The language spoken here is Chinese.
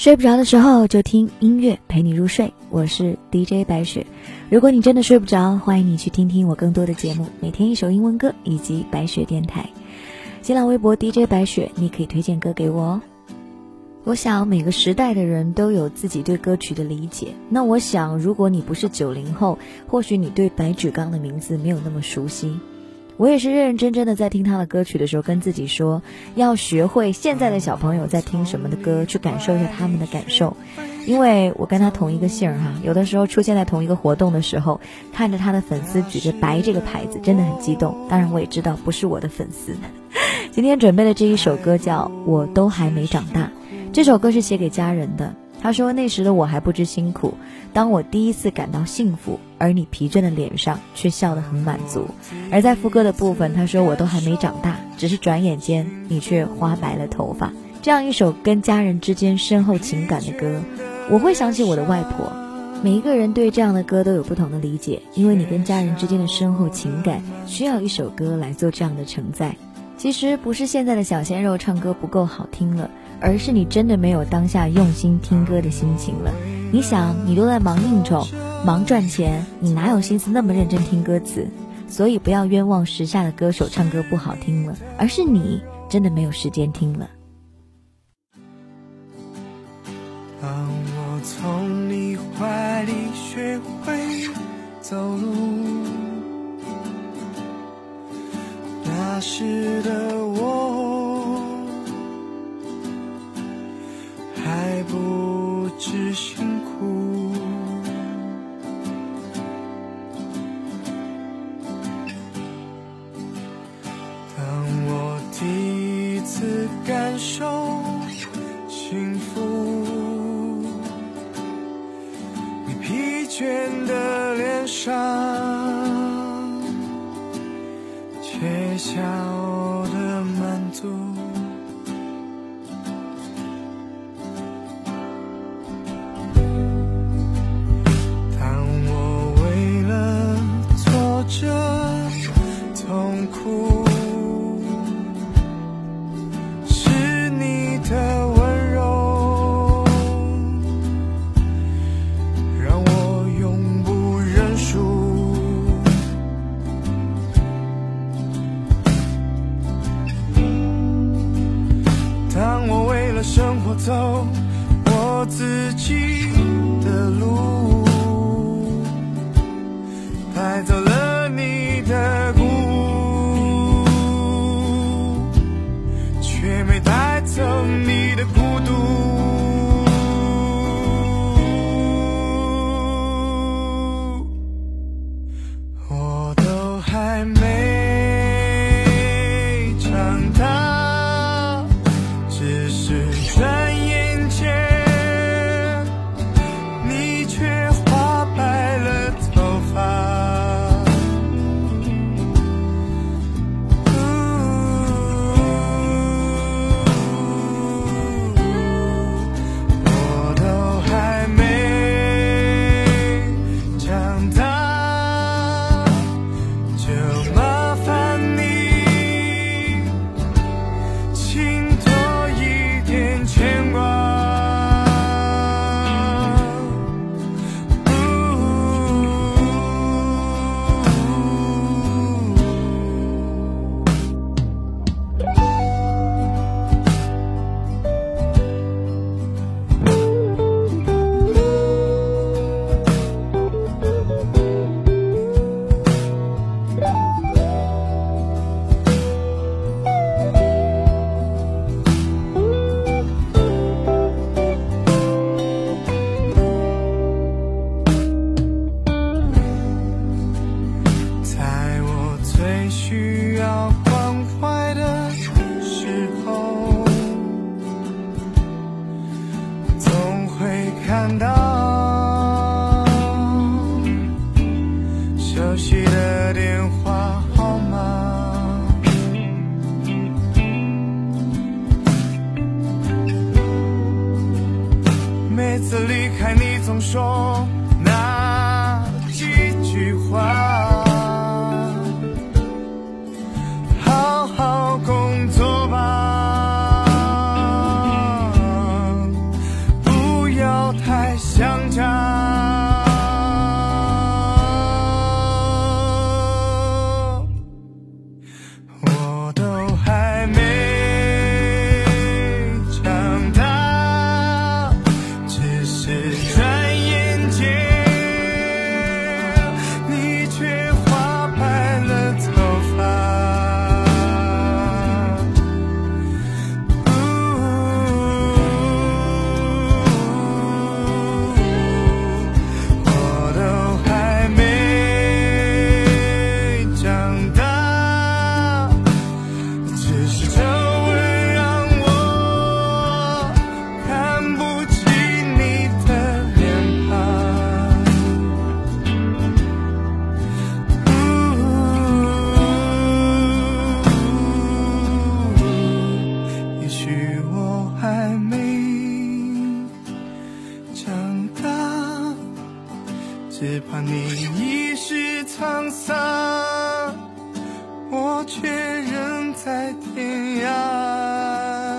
睡不着的时候就听音乐陪你入睡，我是 DJ 白雪。如果你真的睡不着，欢迎你去听听我更多的节目，每天一首英文歌以及白雪电台。新浪微博 DJ 白雪，你可以推荐歌给我哦。我想每个时代的人都有自己对歌曲的理解。那我想，如果你不是九零后，或许你对白举纲的名字没有那么熟悉。我也是认认真真的在听他的歌曲的时候，跟自己说，要学会现在的小朋友在听什么的歌，去感受一下他们的感受。因为我跟他同一个姓儿哈，有的时候出现在同一个活动的时候，看着他的粉丝举着“白”这个牌子，真的很激动。当然，我也知道不是我的粉丝。今天准备的这一首歌叫《我都还没长大》，这首歌是写给家人的。他说：“那时的我还不知辛苦，当我第一次感到幸福，而你疲倦的脸上却笑得很满足。”而在副歌的部分，他说：“我都还没长大，只是转眼间你却花白了头发。”这样一首跟家人之间深厚情感的歌，我会想起我的外婆。每一个人对这样的歌都有不同的理解，因为你跟家人之间的深厚情感需要一首歌来做这样的承载。其实不是现在的小鲜肉唱歌不够好听了。而是你真的没有当下用心听歌的心情了。你想，你都在忙应酬、忙赚钱，你哪有心思那么认真听歌词？所以不要冤枉时下的歌手唱歌不好听了，而是你真的没有时间听了。当我从你怀里学会走路，那时的我。还不知辛苦。当我第一次感受幸福，你疲倦的脸上，笑。生活走我自己的路。不只怕你一时沧桑，我却仍在天涯。